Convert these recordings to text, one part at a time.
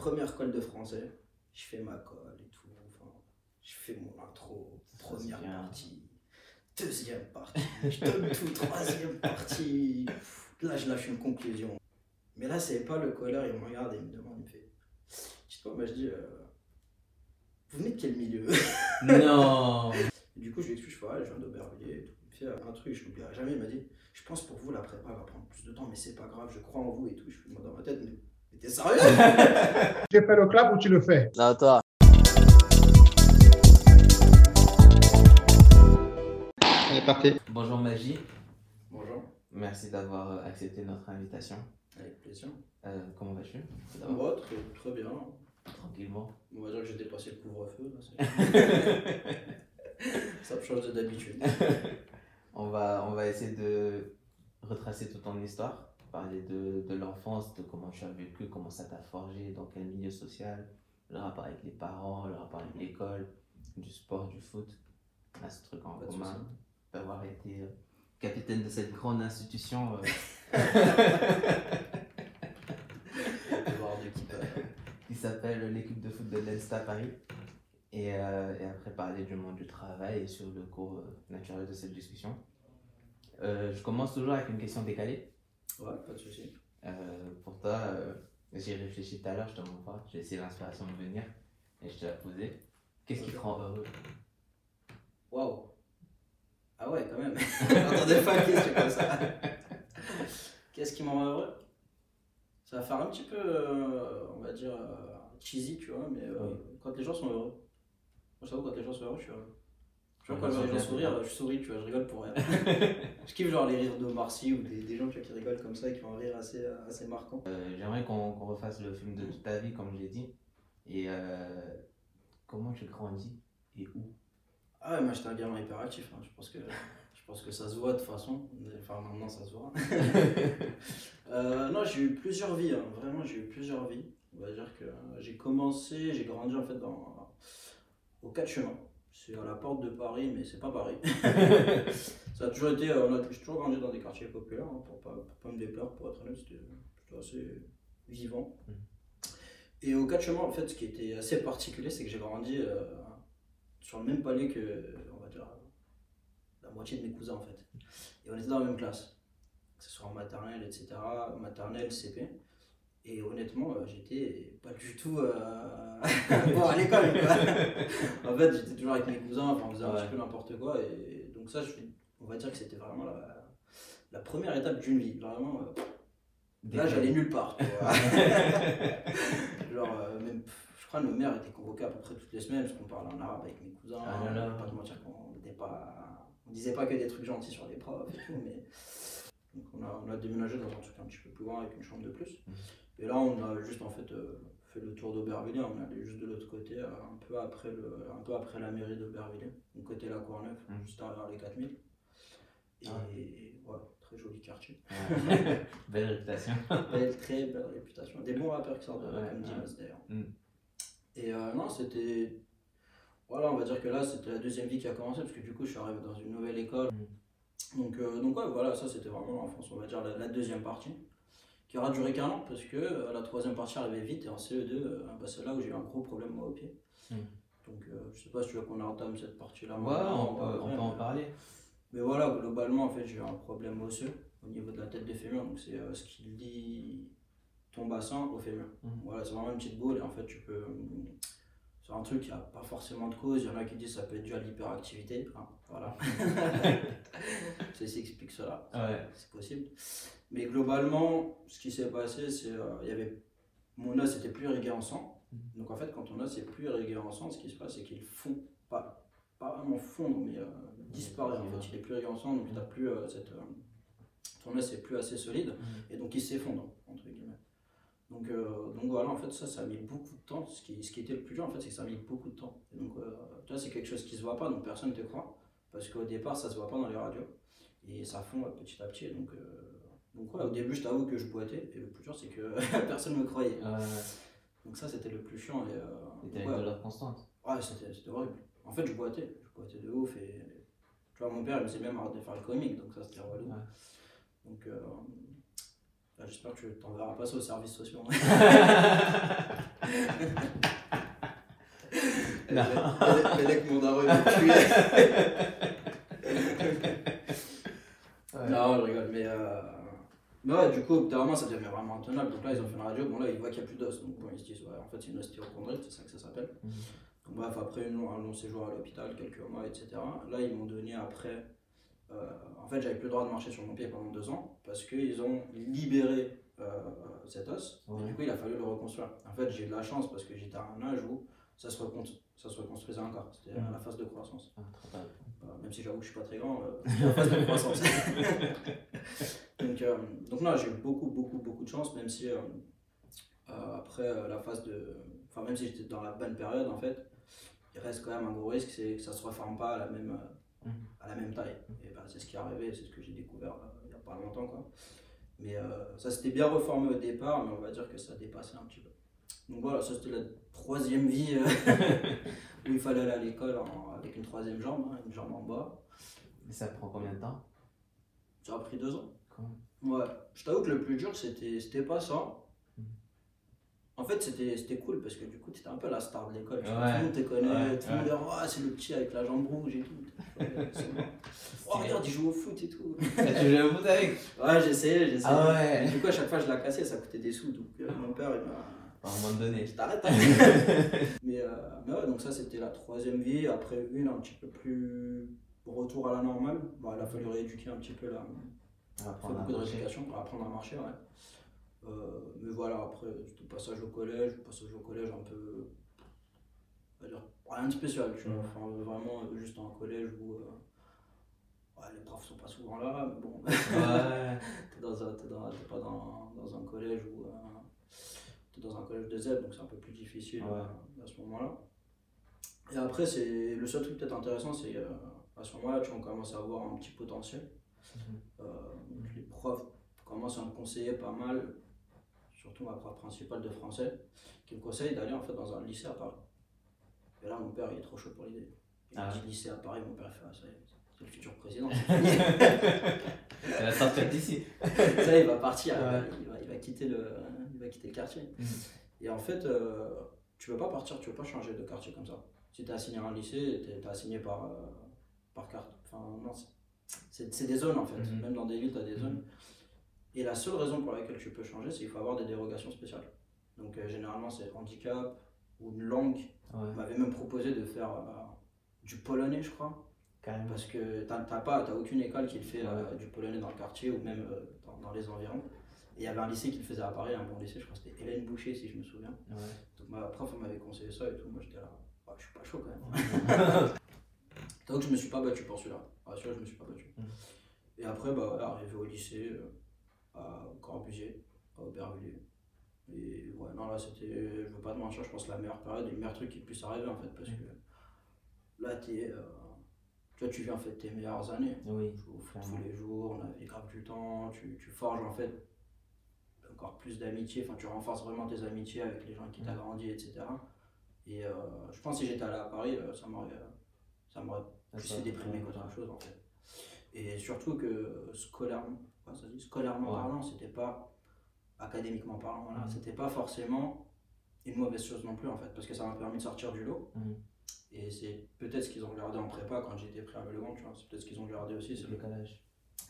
première colle de français, je fais ma colle et tout. Enfin, je fais mon intro, première partie, deuxième partie, je donne tout, troisième partie. Là, je lâche une conclusion. Mais là, c'est pas le colleur, il me regarde et il me demande, il me fait moi je dis euh, Vous venez de quel milieu? Non Du coup, je lui explique, je fais, je viens d'Aubervilliers et tout. Il fait un truc, je l'oublierai jamais. Il m'a dit Je pense pour vous, la prépa va prendre plus de temps, mais c'est pas grave, je crois en vous et tout. Je fais, moi dans ma tête, mais, mais t'es sérieux? J'ai fait le clap ou tu le fais? Non, toi. C'est parti. Bonjour Magie, Bonjour, merci d'avoir euh, accepté notre invitation. avec plaisir. Euh, comment vas-tu? Moi, très, très bien. Tranquillement. On va dire que j'ai dépassé le couvre-feu. là, c'est- Ça me change de d'habitude. On va, on va essayer de retracer toute ton histoire, parler de, de l'enfance, de comment tu as vécu, comment ça t'a forgé, dans quel milieu social, le rapport avec les parents, le rapport avec l'école, du sport, du foot. On a ce truc en Pas commun d'avoir été euh, capitaine de cette grande institution. euh, euh, qui s'appelle l'équipe de foot de l'Elsta Paris. Et, euh, et après parler du monde du travail et sur le cours euh, naturel de cette discussion. Euh, je commence toujours avec une question décalée. Ouais, pas de souci. Euh, pour toi, euh, j'ai réfléchi tout à l'heure, je te montre pas. J'ai essayé l'inspiration de venir et je te la posée. Qu'est-ce qui te rend heureux? Waouh. Ah ouais, quand même. J'entendais pas une question comme ça. Qu'est-ce qui m'en rend heureux? Ça va faire un petit peu, euh, on va dire, euh, cheesy, tu vois, mais euh, quand les gens sont heureux. Moi, je t'avoue, quand les gens sont heureux, je suis heureux. Tu vois, quand je vois les gens sourire, je souris, tu vois, je rigole pour rien. je kiffe genre les rires de Marcy ou des, des gens tu vois, qui rigolent comme ça et qui ont un rire assez, euh, assez marquant. Euh, J'aimerais qu'on refasse le film de toute ta vie, comme je l'ai dit. Et euh, comment tu grandis et où? Ah ouais, moi j'étais un gamin hyperactif, hein. je, pense que, je pense que ça se voit de toute façon, enfin maintenant ça se voit. Euh, non, j'ai eu plusieurs vies, hein. vraiment j'ai eu plusieurs vies. On va dire que j'ai commencé, j'ai grandi en fait dans, au 4 chemins. C'est à la porte de Paris, mais c'est pas Paris. ça a toujours été, on a j'ai toujours grandi dans des quartiers populaires, hein, pour, pas, pour pas me déplaire, pour être honnête, c'était plutôt assez vivant. Mhm. Et au 4 chemins, en fait, ce qui était assez particulier, c'est que j'ai grandi euh, sur le même palier que, on va dire, la moitié de mes cousins en fait. Et on était dans la même classe, que ce soit en maternelle, etc., maternelle, CP. Et honnêtement, euh, j'étais pas du tout euh, bon à l'école. en fait, j'étais toujours avec mes cousins, enfin, on faisait un Ouais. petit peu n'importe quoi. Et donc, ça, je, on va dire que c'était vraiment la, la première étape d'une vie. Vraiment, euh, là, j'allais nulle part. Genre, euh, même, je crois que nos mères étaient convoquées à peu près toutes les semaines parce qu'on parlait en arabe avec mes cousins. Ah là là. Je vais pas te mentir qu'on n'était pas. On disait pas que des trucs gentils sur les profs et tout, mais. Donc on a, on a déménagé dans un truc un petit peu plus grand avec une chambre de plus. Mhm. Et là, on a juste en fait euh, fait le tour d'Aubervilliers. On est allé juste de l'autre côté, euh, un peu après, le, un peu après la mairie d'Aubervilliers, donc côté la Courneuve, Mhm. juste derrière les 4000. Et Ah ouais, très joli quartier. Ouais. Belle réputation. belle, très belle réputation. Des bons rappeurs qui sortent de Ouais, comme. Dimas d'ailleurs. Mm. Et euh, non, c'était. Voilà, on va dire que là, c'était la deuxième vie qui a commencé, parce que du coup, je suis arrivé dans une nouvelle école. Donc, euh, donc ouais, voilà, ça c'était vraiment l'enfance, on va dire la, la deuxième partie, qui aura duré qu'un an, parce que euh, la troisième partie arrivait vite, et en CE2, euh, bah, c'est là où j'ai eu un gros problème moi au pied. Mm. Donc, euh, je sais pas si tu veux qu'on entame cette partie-là. Ouais, on peut, on en parler. mais voilà, globalement, en fait, j'ai eu un problème osseux au niveau de la tête des fémurs. Donc, c'est euh, ce qui lie ton bassin au fémur. Mhm. Voilà, c'est vraiment une petite boule et en fait, tu peux. C'est un truc qui n'a pas forcément de cause. Il y en a qui disent que ça peut être dû à l'hyperactivité. hein, voilà. Ceci explique cela. Ouais. C'est possible. Mais globalement, ce qui s'est passé, c'est euh, il y avait mon os était plus irrigué en sang. Mhm. Donc en fait, quand ton os est plus irrigué en sang, ce qui se passe, c'est qu'il fond, pas, pas vraiment fondre, mais euh, disparaît. En fait, il est plus irrigué en sang, donc t'as plus euh, cette, euh, ton os est plus assez solide, Mhm. et donc il s'effondre entre guillemets. Donc, euh, donc voilà, en fait, ça, ça a mis beaucoup de temps. Ce qui, ce qui était le plus dur, en fait, c'est que ça a mis beaucoup de temps. Et donc, euh, tu vois, c'est quelque chose qui se voit pas, donc personne ne te croit. Parce qu'au départ, ça se voit pas dans les radios. Et ça fond euh, petit à petit. Et donc, euh, donc ouais, au début, je t'avoue que je boitais. Et le plus dur, c'est que personne ne me croyait. Ouais. Donc ça, c'était le plus chiant. Et, euh, Et ouais, une douleur constante. ouais, c'était horrible. En fait, je boitais. Je boitais de ouf. Et tu vois, mon père, il me faisait même arrêter de faire le comique. Donc ça, c'était relou. Donc, bah, j'espère que tu t'enverras pas ça aux services sociaux. non. Mélec, mon daron, Non, je rigole, mais. Euh, mais ouais, du coup, au bout d'un moment, ça devient vraiment intenable. Donc là, ils ont fait une radio. Bon, là, ils voient qu'il n'y a plus d'os. Donc, ils se disent, ouais, en fait, c'est une ostéochondrite, c'est ça que ça s'appelle. Mhm. Donc, bref, après un long séjour à l'hôpital, quelques mois, etc. Là, ils m'ont donné après euh, en fait, j'avais plus le droit de marcher sur mon pied pendant deux ans parce qu'ils ont libéré euh, cet os. Et du coup, il a fallu le reconstruire. En fait, j'ai eu de la chance parce que j'étais à un âge où ça se, ça se reconstruisait encore. C'était à la phase de croissance. Ah. Euh, même si j'avoue que je suis pas très grand, euh, c'est la phase de croissance. donc, euh, donc non, j'ai eu beaucoup, beaucoup, beaucoup de chance, même si après la phase de... Enfin, même si j'étais dans la bonne période, en fait, il reste quand même un gros risque, c'est que ça se reforme pas à la même. À la même taille. Et bah, c'est ce qui est arrivé, c'est ce que j'ai découvert euh, il y a pas longtemps. Quoi. Mais euh, ça s'était bien reformé au départ, mais on va dire que ça dépassait un petit peu. Donc voilà, ça c'était la troisième vie euh, où il fallait aller à l'école avec une troisième jambe, hein, une jambe en bas. Et ça prend combien de temps? Ça a pris deux ans. Quand. Ouais, je t'avoue que le plus dur c'était c'était pas ça. En fait, c'était cool parce que du coup, tu étais un peu la star de l'école. Tout le monde te connaît, tout le monde dit Ah, c'est le petit avec la jambe rouge et tout. Oh, regarde, il joue au foot et tout. Ah, Tu jouais au foot avec Ouais, j'essayais, j'essayais. Ah ouais. Du coup, à chaque fois, je la cassais, ça coûtait des sous. Donc, euh, mon père, il m'a. À un moment donné. Je t'arrête. hein. mais, euh, mais ouais, donc ça, c'était la troisième vie. Après, une un petit peu plus retour à la normale. Bon, il a fallu rééduquer un petit peu là. On va fait prendre beaucoup de rééducation pour apprendre à marcher, ouais. Euh, mais voilà, après, c'était passage au collège, passage au collège un peu. on va dire, rien de spécial, tu vois. Enfin, vraiment, euh, juste un collège où. euh, ouais, les profs sont pas souvent là, mais bon. Ouais. t'es dans un, t'es dans- t'es pas dans, dans un collège où. euh, t'es dans un collège de Z, donc c'est un peu plus difficile Ouais. à ce moment-là. Et après, c'est le seul truc peut-être intéressant, c'est euh, à ce moment-là, tu vois, on commence à avoir un petit potentiel. Mhm. Euh, donc les profs commencent à me conseiller pas mal, surtout ma prof principale de français, qui me conseille d'aller en fait dans un lycée à Paris. Et là, mon père, il est trop chaud pour l'idée. Il Ah dit lycée à Paris, mon père il fait ah, ça y est, c'est le futur président. Elle va sortir d'ici. ça, il va partir, il va- Ouais. il, va, il va quitter le, il va quitter le quartier. Mhm. Et en fait, euh, tu veux pas partir, tu veux pas changer de quartier comme ça. Si tu es assigné à un lycée, tu es assigné par, euh, par carte. Enfin, non, c'est- c'est c'est des zones en fait. Mhm. Même dans des villes, tu as des Mhm. zones. Et la seule raison pour laquelle tu peux changer, c'est qu'il faut avoir des dérogations spéciales. Donc, euh, généralement, c'est handicap ou une langue. Ouais, On m'avait même proposé de faire euh, du polonais, je crois. carrément. Parce que t'as pas, t'as aucune école qui le fait euh, du polonais dans le quartier ou même dans, dans les environs. Et il y avait un lycée qui le faisait à Paris, un bon lycée, je crois que c'était Hélène Boucher si je me souviens. Ouais. Donc ma prof m'avait conseillé ça et tout, moi j'étais là, Ah, je suis pas chaud quand même. Donc je me suis pas battu pour celui-là, ah, celui-là je me suis pas battu. Mhm. Et après, bah, arrivé au lycée, à Corbusier, à Aubervilliers. Et ouais, non là c'était, je veux pas te mentir, je pense la meilleure période et le meilleur truc qui puisse arriver en fait, parce que là t'es, euh, tu vois, tu viens en fait tes meilleures années. Oui. Tu joues au foot Clairement. tous les jours, on avait grave du temps, tu, tu forges en fait encore plus d'amitié, enfin tu renforces vraiment tes amitiés avec les gens qui t'ont Mhm. grandi, etc. Et euh, je pense que si j'étais allé à Paris, euh, ça m'aurait ça m'aurait plus fait déprimer Ouais. qu'autre chose en fait. Et surtout que scolairement, quoi ça dit, scolairement Ouais. parlant, c'était pas académiquement parlant, voilà, Mhm. c'était pas forcément une mauvaise chose non plus en fait, parce que ça m'a permis de sortir du lot. Mhm. Et c'est peut-être ce qu'ils ont regardé en prépa quand j'étais pris à Belgrande, tu vois, c'est peut-être ce qu'ils ont regardé aussi, c'est Le décalage.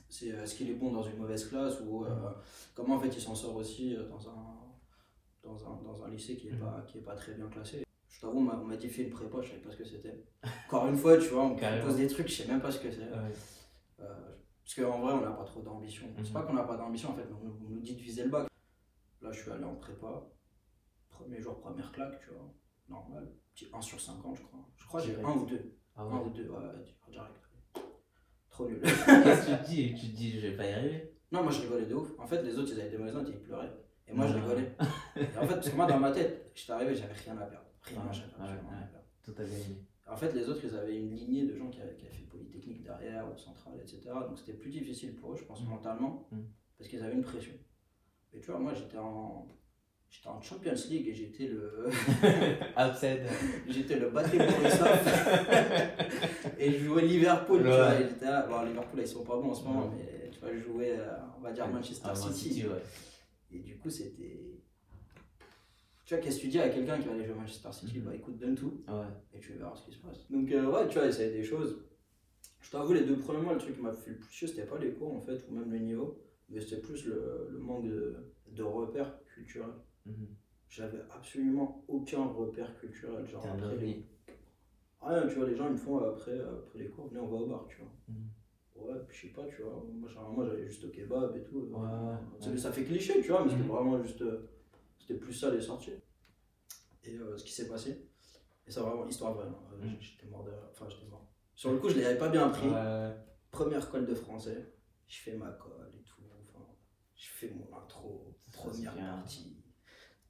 c'est euh, est-ce qu'il est bon dans une mauvaise classe ou euh, comment en fait il s'en sort aussi euh, dans un, dans un, dans un lycée qui est, Mhm. pas, qui est pas très bien classé? Je t'avoue, on m'a dit fais une prépa, je savais pas ce que c'était. Encore une fois, tu vois, on me propose des trucs, je sais même pas ce que c'est. Ouais. Parce qu'en vrai, on n'a pas trop d'ambition. C'est Mhm. pas qu'on n'a pas d'ambition en fait, mais on, nous- on nous dit de viser le bac. Là, je suis allé en prépa, premier jour, première claque, tu vois, normal. Petit 1 sur 50, je crois. Je crois que j'ai Direct. un ou deux. Ah Un ouais. ou deux, ouais, direct. Trop nul. Qu'est-ce que tu te dis? Tu te dis, je vais pas y arriver Non, moi je rigolais de ouf. En fait, les autres ils avaient des mauvaises notes et ils pleuraient. Et moi je Ouais. rigolais. Et en fait, parce que moi dans ma tête, j'étais arrivé, j'avais rien à perdre. Rien, j'avais ouais, absolument ouais. rien à perdre. Tout a gagné. En fait, les autres ils avaient une lignée de gens qui avaient, qui avaient fait Polytechnique derrière ou Centrale, etc. Donc c'était plus difficile pour eux, je pense, Mm. mentalement, Mm. parce qu'ils avaient une pression. Et tu vois, moi j'étais en. J'étais en Champions League et j'étais le. Outside. j'étais le et je jouais Liverpool, tu vois. et j'étais là. Bon, Liverpool ils sont pas bons en ce moment, Ouais. mais tu vois, je jouais, euh, on va dire, Manchester Ah, Man City. ouais. Et du coup, c'était. Tu vois, qu'est-ce que tu dis à quelqu'un qui va aller jouer à Manchester City Mhm. Bah écoute, donne tout Ouais. et tu verras ce qui se passe. Donc, euh, ouais, tu vois, essayer des choses. Je t'avoue, les deux premiers mois, le truc qui m'a fait le plus chier, c'était pas les cours en fait, ou même le niveau, mais c'était plus le, le manque de, de repères culturels. Mhm. J'avais absolument aucun repère culturel. Genre, T'es un après les... Rien, tu vois, les gens ils me font après, après les cours, venez, on va au bar, tu vois. Mhm. Ouais, puis je sais pas, tu vois. Moi, j'allais juste au kebab et tout. Ouais. Ça fait cliché, tu vois, mais c'était Mhm. vraiment juste. euh, C'était plus ça les sorties. Et euh, ce qui s'est passé. Et ça, vraiment, histoire vraie. hein. Euh, Mhm. J'étais mort de. Enfin, j'étais mort. Sur le coup, je l'avais pas bien pris. Ouais. Première colle de français. Je fais ma colle et tout. Enfin, je fais mon intro. Première partie.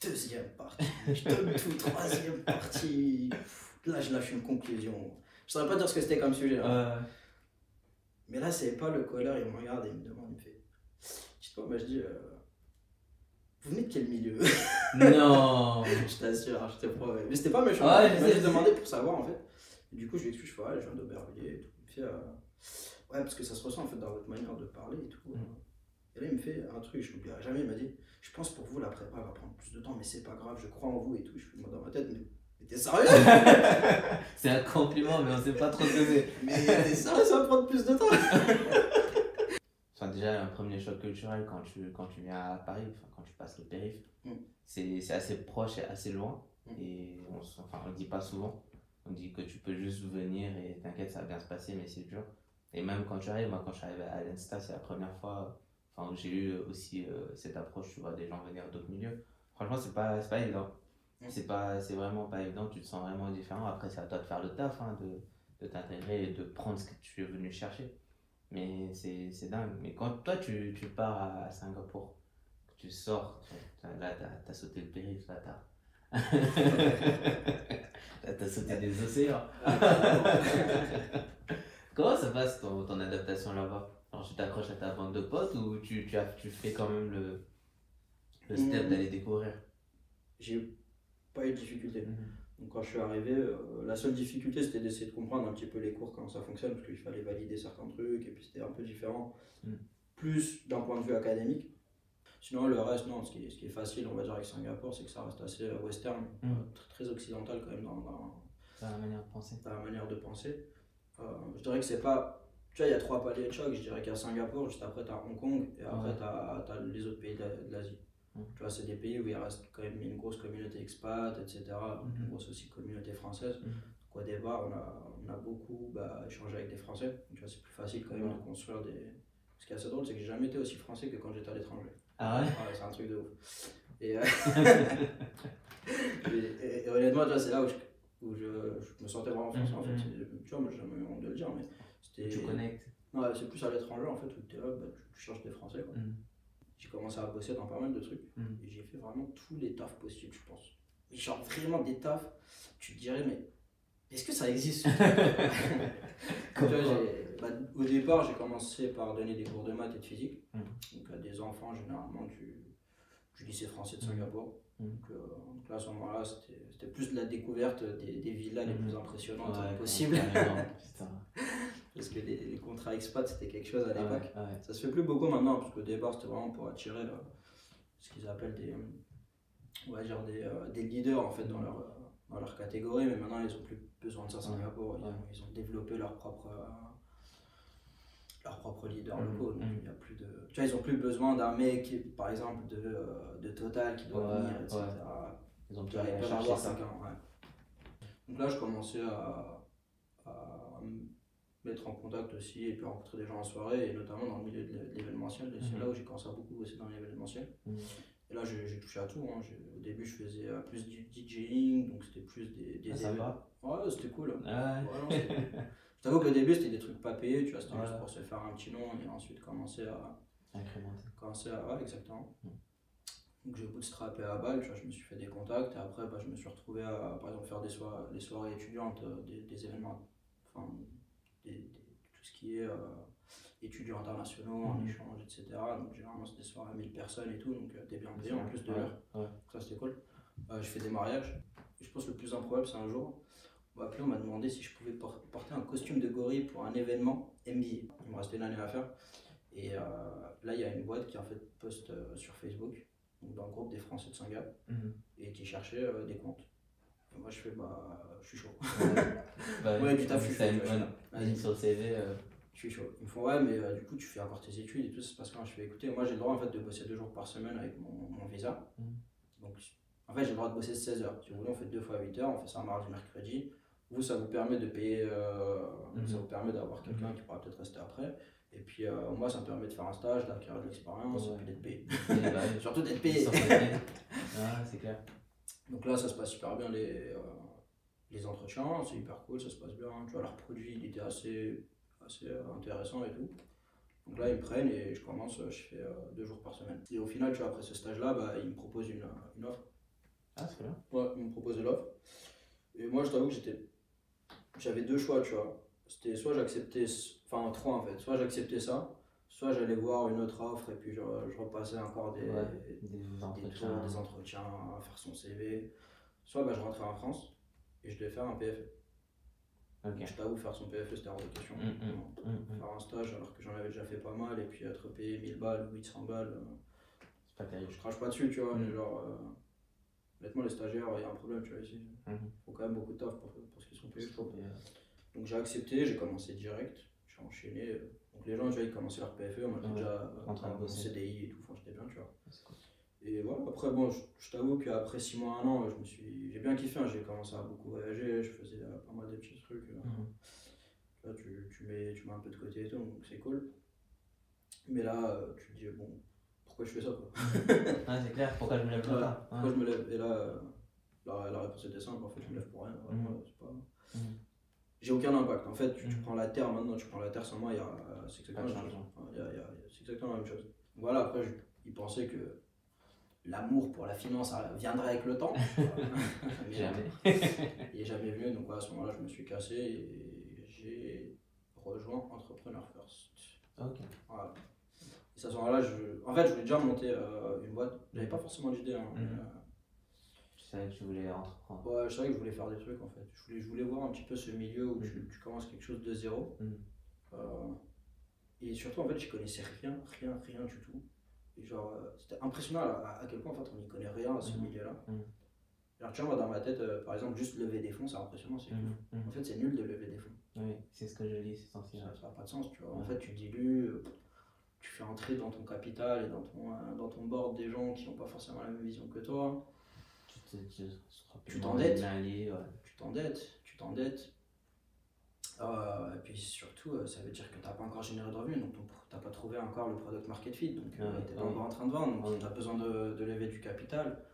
Deuxième partie. Je donne tout. Troisième partie. Pff, Là, je lâche une conclusion. Je saurais pas dire ce que c'était comme sujet. hein. Ouais. Mais là, c'est pas le colleur, il me regarde et il me demande, il me fait. Je sais pas, moi je dis, euh, vous venez de quel milieu? Non. Je t'assure, je te promets. Mais c'était pas méchant, Ouais, il je je demandé pour savoir en fait. Et du coup, je lui explique, je fais, ouais, je viens d'Aubervilliers et tout. Me fait, euh, ouais, parce que ça se ressent en fait dans votre manière de parler et tout. Mm. Et là, il me fait un truc, je l'oublierai jamais, il m'a dit, je pense pour vous, la prépa va prendre plus de temps, mais c'est pas grave, je crois en vous et tout. Je fais, moi dans ma tête, mais, mais t'es sérieux? C'est un compliment, mais on sait pas trop ce que c'est. Mais t'es sérieux, ça va prendre plus de temps Enfin, déjà, un premier choc culturel quand tu, quand tu viens à Paris, enfin, quand tu passes le périph', Mm. c'est c'est assez proche et assez loin. Mm. Et on enfin, on le dit pas souvent. On dit que tu peux juste venir et t'inquiète, ça va bien se passer, mais c'est dur. Et même quand tu arrives, moi, quand je suis arrivé à l'Insta, c'est la première fois enfin, où j'ai eu aussi euh, cette approche, tu vois, des gens venir d'autres milieux. Franchement, c'est pas, c'est pas évident. Mm. C'est pas, c'est vraiment pas évident, tu te sens vraiment différent. Après, c'est à toi de faire le taf, hein, de, de t'intégrer et de prendre ce que tu es venu chercher. Mais c'est dingue. Mais quand toi, tu, tu pars à, Singapour, tu sors, tu- là, t'as as sauté le périph', là, t'as. T'as sauté des océans. Comment ça passe ton, ton adaptation là-bas? Alors, tu t'accroches à ta bande de potes ou tu, tu, as, tu fais quand même le, le step Mm. d'aller découvrir? J'ai pas eu de difficulté. Donc quand je suis arrivé, euh, la seule difficulté c'était d'essayer de comprendre un petit peu les cours, comment ça fonctionne, parce qu'il fallait valider certains trucs, et puis c'était un peu différent, Mm. plus d'un point de vue académique. Sinon le reste, non, ce qui est, ce qui est facile, on va dire avec Singapour, c'est que ça reste assez euh, western, Mm. euh, tr- très occidental quand même dans, dans- la manière de penser. dans la manière de penser. Euh, je dirais que c'est pas... Tu vois, il y a trois paliers de choc, je dirais a Singapour, juste après tu as Hong Kong, et après Ouais. tu as, les autres pays de l'Asie. Mm. Tu vois, c'est des pays où il reste quand même une grosse communauté expat, etc. Donc, Mhm. Une grosse aussi communauté française. Mhm. Donc au départ, on a, on a beaucoup bah, échangé avec des Français. Donc, tu vois, c'est plus facile quand même de construire des. Ce qui est assez drôle, c'est que j'ai jamais été aussi français que quand j'étais à l'étranger. Ah ouais? C'est un truc de ouf. Et, euh, et, et- et honnêtement, tu vois, c'est là où, je, où je, je me sentais vraiment français en fait. Tu vois, moi j'ai jamais eu honte de le dire, mais c'était. Tu connectes. Ouais, c'est plus à l'étranger en fait où tu es là, bah, tu, tu cherches des Français. quoi. J'ai commencé à bosser dans pas mal de trucs Mhm. et j'ai fait vraiment tous les tafs possibles, je pense. Genre vraiment des tafs, tu te dirais, mais est-ce que ça existe vois, bah, Au départ, j'ai commencé par donner des cours de maths et de physique Mhm. donc à des enfants généralement du, du lycée français de Mhm. Singapour. Donc, euh, donc là, à ce moment-là, c'était plus de la découverte des, des villas les plus impressionnantes Ouais, possibles. Parce que les, les contrats expats, c'était quelque chose à l'époque. Ouais, ouais. Ça se fait plus beaucoup maintenant, parce qu'au départ, c'était vraiment pour attirer ce qu'ils appellent des, on va dire des, euh, des leaders en fait, dans, leur, dans leur catégorie, mais maintenant, ils n'ont plus besoin de ça à Singapour. Ils, ouais. ont, ils ont développé leur propre, euh, leur propre leader Mhm, locaux. Y a plus de, tu vois, ils n'ont plus besoin d'un mec, par exemple, de, euh, de Total qui doit venir, etc. Ils ont avoir ça. quelqu'un, ouais. Donc là, je commençais à, à mettre en contact aussi et puis rencontrer des gens en soirée, et notamment dans le milieu de l'é- de l'événementiel. C'est Mhm. là où j'ai commencé à beaucoup bosser dans l'événementiel. Mhm. Et là, j'ai touché à tout. hein. Au début, je faisais euh, plus du DJing, donc c'était plus des, des Ah, ça événements. va? Ouais, c'était cool. Ah Ouais, non, c'était cool. Je t'avoue qu'au début, c'était des trucs pas payés, tu vois, c'était juste pour se faire un petit nom et ensuite commencer à, Incrémenté. commencer à. Ouais, exactement. Mm. Donc j'ai bootstrappé à balle, tu vois, je me suis fait des contacts et après bah, je me suis retrouvé à par exemple faire des soirées, des soirées étudiantes, euh, des, des événements, enfin des, des- tout ce qui est euh, étudiants internationaux en Mhm. échange, etc. Donc généralement c'est des soirées à 1000 personnes et tout, donc euh, t'es bien payé en plus de l'heure. ouais. Ça c'était cool. Euh, je fais des mariages. Et je pense que le plus improbable c'est un jour, on m'a appelé, on m'a demandé si je pouvais por- porter un costume de gorille pour un événement NBA. Il me restait une année à faire. Et euh, là, il y a une boîte qui en fait poste euh, sur Facebook donc dans le groupe des Français de Saint-Gall, Mhm. et qui cherchaient euh, des comptes. Moi, je fais, bah, je suis chaud. Bah, Ouais, je suis chaud, tu vois, bonne je suis ligne sur le CV. euh, Je suis chaud. Ils me font, ouais, mais euh, du coup, tu fais encore tes études et tout, c'est parce que je fais, écoutez, moi, j'ai le droit, en fait, de bosser deux jours par semaine avec mon, mon visa. Mhm. Donc, en fait, j'ai le droit de bosser 16 heures. Si vous voulez, on fait deux fois 8 heures, on fait ça mardi, mercredi. Vous, ça vous permet de payer, euh, Mhm. ça vous permet d'avoir quelqu'un qui pourra peut-être rester après. Et puis, euh, moi, ça me permet de faire un stage, d'acquérir de l'expérience, Ouais. et puis d'être payé. bah, Surtout d'être payé. Ah, c'est clair. Donc là, ça se passe super bien les, euh, les entretiens, c'est hyper cool, ça se passe bien. Tu vois, leur produit, il était assez, assez intéressant et tout. Donc là, ils me prennent et je commence, euh, je fais euh, deux jours par semaine. Et au final, tu vois, après ce stage-là, bah, ils me proposent une, une offre. Ah, c'est bien. Ouais, ils me proposaient l'offre. Et moi, je t'avoue que j'étais. J'avais deux choix, tu vois. C'était soit j'acceptais. Enfin, trois en fait. Soit j'acceptais ça, soit j'allais voir une autre offre et puis je, je repassais encore des, Ouais, des Des tours, entretiens. des entretiens, faire son CV. Soit bah, je rentrais en France et je devais faire un PFE. Je t'avoue, faire son PFE, c'était hors de question. Mm, mm, mm. Faire un stage alors que j'en avais déjà fait pas mal et puis être payé 1000 balles ou 800 balles. euh, C'est pas terrible. je crache pas dessus, tu vois, Mm. mais genre. euh, honnêtement, les stagiaires, il y a un problème, tu vois, ici. Mhm. faut quand même beaucoup de taf pour, pour ce qu'ils sont payés, Donc j'ai accepté, j'ai commencé direct, j'ai enchaîné. euh, Donc les gens, tu vois, ils commençaient leur PFE, moi j'étais Ouais, déjà euh, en train de bosser. CDI et tout, enfin j'étais bien, tu vois. cool. Et voilà, après, bon, je, je t'avoue qu'après 6 mois, 1 an, je me suis, j'ai bien kiffé, hein, j'ai commencé à beaucoup voyager, je faisais euh, pas mal de petits trucs. euh, Mhm. tu vois, tu, tu, mets, tu mets un peu de côté et tout, donc c'est cool. Mais là, euh, tu te dis, bon, pourquoi je fais ça quoi? C'est clair. Pourquoi je me lève matin Pourquoi Ouais. je me lève? Et là, euh, la, la réponse était simple, en fait, je me lève pour rien. vraiment, Mhm. c'est pas... Mhm. J'ai aucun impact. En fait, tu, tu Mhm. prends la terre maintenant, tu prends la terre sans moi, il y a, euh, c'est exactement, Pas de la même chose. changement. Enfin, il y a- il y a- c'est exactement la même chose. Voilà, après, je, ils pensaient que l'amour pour la finance euh, viendrait avec le temps. Mais Jamais. il est jamais venu, donc à ce moment-là, je me suis cassé et j'ai rejoint Entrepreneur First. Ok. Voilà. Et à ce moment-là, je... en fait, je voulais déjà monter euh, une boîte. J'avais pas forcément d'idée. Hein, Mhm. Tu savais que tu voulais entreprendre. Ouais, je savais que je voulais faire des trucs en fait. Je voulais, je voulais voir un petit peu ce milieu où tu, Mhm. tu commences quelque chose de zéro. Mhm. Euh, et surtout, en fait, je connaissais rien, rien, rien du tout. Et genre, euh, c'était impressionnant à, à quel point en fait, on n'y connaît rien à ce Mhm. milieu-là. Mhm. Alors, tu vois, moi, dans ma tête, euh, par exemple, juste lever des fonds, c'est impressionnant. c'est mhm. En fait, c'est nul de lever des fonds. Oui, c'est ce que je lis, c'est censé. Ça n'a pas de sens, tu vois. En fait, tu dilues, tu fais entrer dans ton capital et dans ton, dans ton board des gens qui n'ont pas forcément la même vision que toi. Tu t'endettes. ouais. tu t'endettes, tu t'endettes. Euh, et puis surtout, euh, ça veut dire que tu n'as pas encore généré de revenus, donc tu n'as pas trouvé encore le product market fit, donc Ouais, tu n'es pas encore en train de vendre, donc tu as besoin de, de lever du capital.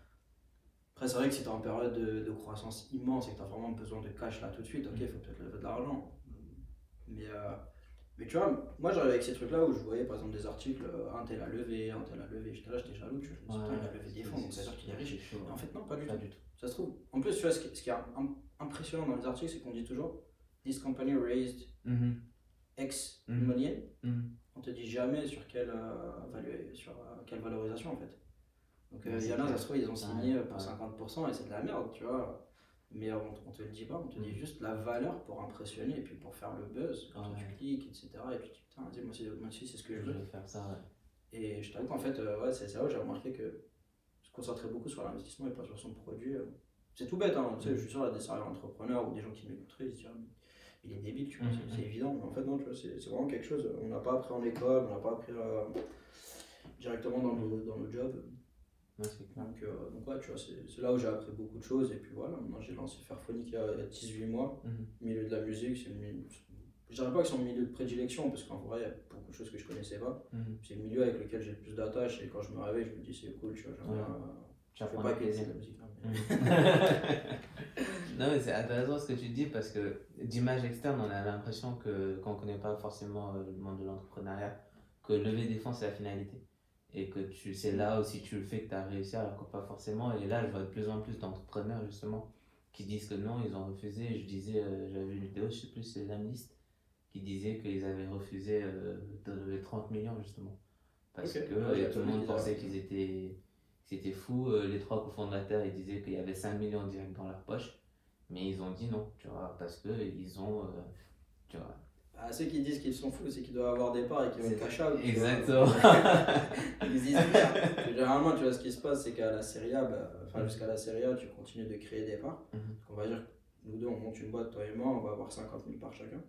Après, c'est vrai que si tu es en période de, de croissance immense et que tu as vraiment besoin de cash là tout de suite, ok, il faut peut-être lever de l'argent. Mais, euh, mais tu vois, moi j'arrivais avec ces trucs-là où je voyais par exemple des articles, euh, un tel a levé, un tel a levé, j'étais là, j'étais jaloux, tu vois, je me qu'il est riche. chaud. Mais en fait, non, pas du Pas tout. du tout. Ça se trouve. En plus, tu vois, ce qui, ce qui est im- impressionnant dans les articles, c'est qu'on dit toujours This company raised Mhm, X Mhm. million. mhm. On te dit jamais sur quelle, euh, value- sur, euh, quelle valorisation en fait. Donc, euh, il y en a, ça se trouve, ils ont signé Ouais, pour ouais. 50% et c'est de la merde, tu vois. Mais on, on te le dit pas, on te dit Mhm. juste la valeur pour impressionner et puis pour faire le buzz quand tu cliques, etc. Et puis tu dis, putain, moi c'est ce que je Je veux. faire ça. Et je t'avoue qu'en fait, euh, ouais, c'est là où j'ai remarqué que concentrer beaucoup sur l'investissement et pas sur son produit. euh, c'est tout bête, hein, tu sais, je suis sûr, a des salariés entrepreneurs ou des gens qui m'écouteraient, ils se disent, Ah, il est débile, tu vois, Mhm. c'est- c'est évident. Mais en fait, non, tu vois, c'est vraiment quelque chose, on n'a pas appris en école, on n'a pas appris euh, directement dans nos, dans nos jobs. Ouais. Donc, euh, donc ouais, tu vois, c'est là où j'ai appris beaucoup de choses. Et puis voilà, maintenant j'ai lancé Fairphonic il y a, il y a 18 mois. Milieu de la musique, c'est. Je dirais pas que c'est mon milieu de prédilection, parce qu'en vrai, il y a beaucoup de choses que je connaissais pas. Mhm. C'est le milieu avec lequel j'ai le plus d'attache et quand je me réveille, je me dis c'est cool, tu vois. Ouais. euh, je fais pas que la musique. hein, mais- non mais c'est intéressant ce que tu dis parce que d'image externe on a l'impression que quand on connaît pas forcément euh, le monde de l'entrepreneuriat que lever des fonds c'est la finalité et que tu c'est là aussi tu le fais que tu as réussi alors que pas forcément et là je vois de plus en plus d'entrepreneurs justement qui disent que non ils ont refusé je disais euh, j'avais vu une vidéo je sais plus c'est l'Amlist qui disait qu'ils avaient refusé euh, de lever 30 millions justement parce que Ouais, euh, tout le monde pensait qu'ils étaient c'était fou. euh, les trois cofondateurs, ils disaient qu'il y avait 5 millions direct dans leur poche. Mais ils ont dit non, tu vois, parce qu'ils ont, tu vois, Ah, ceux qui disent qu'ils sont fous, c'est qu'ils doivent avoir des parts et qu'ils out. tu vois. Exactement. Ils se disent merde. Généralement, tu vois, ce qui se passe, c'est qu'à la Serie A, bah, enfin, Mhm. jusqu'à la Serie A, tu continues de créer des parts. Mhm. On va dire, nous deux, on monte une boîte, toi et moi, on va avoir 50 000 parts chacun.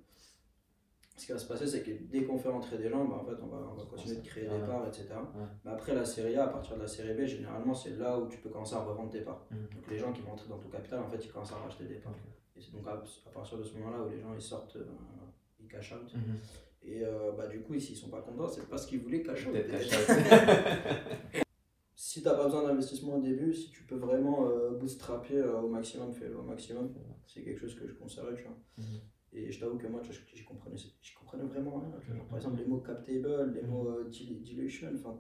Ce qui va se passer, c'est que dès qu'on fait rentrer des gens, bah, en fait, on va, on va continuer de créer des parts, etc. Ouais. Mais après la Serie A, à partir de la Série B, généralement, c'est là où tu peux commencer à revendre tes parts. Mhm. Donc les gens qui vont entrer dans ton capital, en fait, ils commencent à racheter des parts. Et c'est donc à, à partir de ce moment-là où les gens ils sortent, euh, ils cash out. Mhm. Et euh, bah, du coup, s'ils sont pas contents, c'est parce qu'ils voulaient cash out. Si t'as pas besoin d'investissement au début, si tu peux vraiment euh, bootstrapper euh, au maximum, fais-le au maximum. C'est quelque chose que je conseillerais, tu vois. Mhm. Et je t'avoue que moi, j'y comprenais, comprenais vraiment rien. Genre, par exemple, les mots captable, les Mhm. mots euh, dil- dilution, enfin.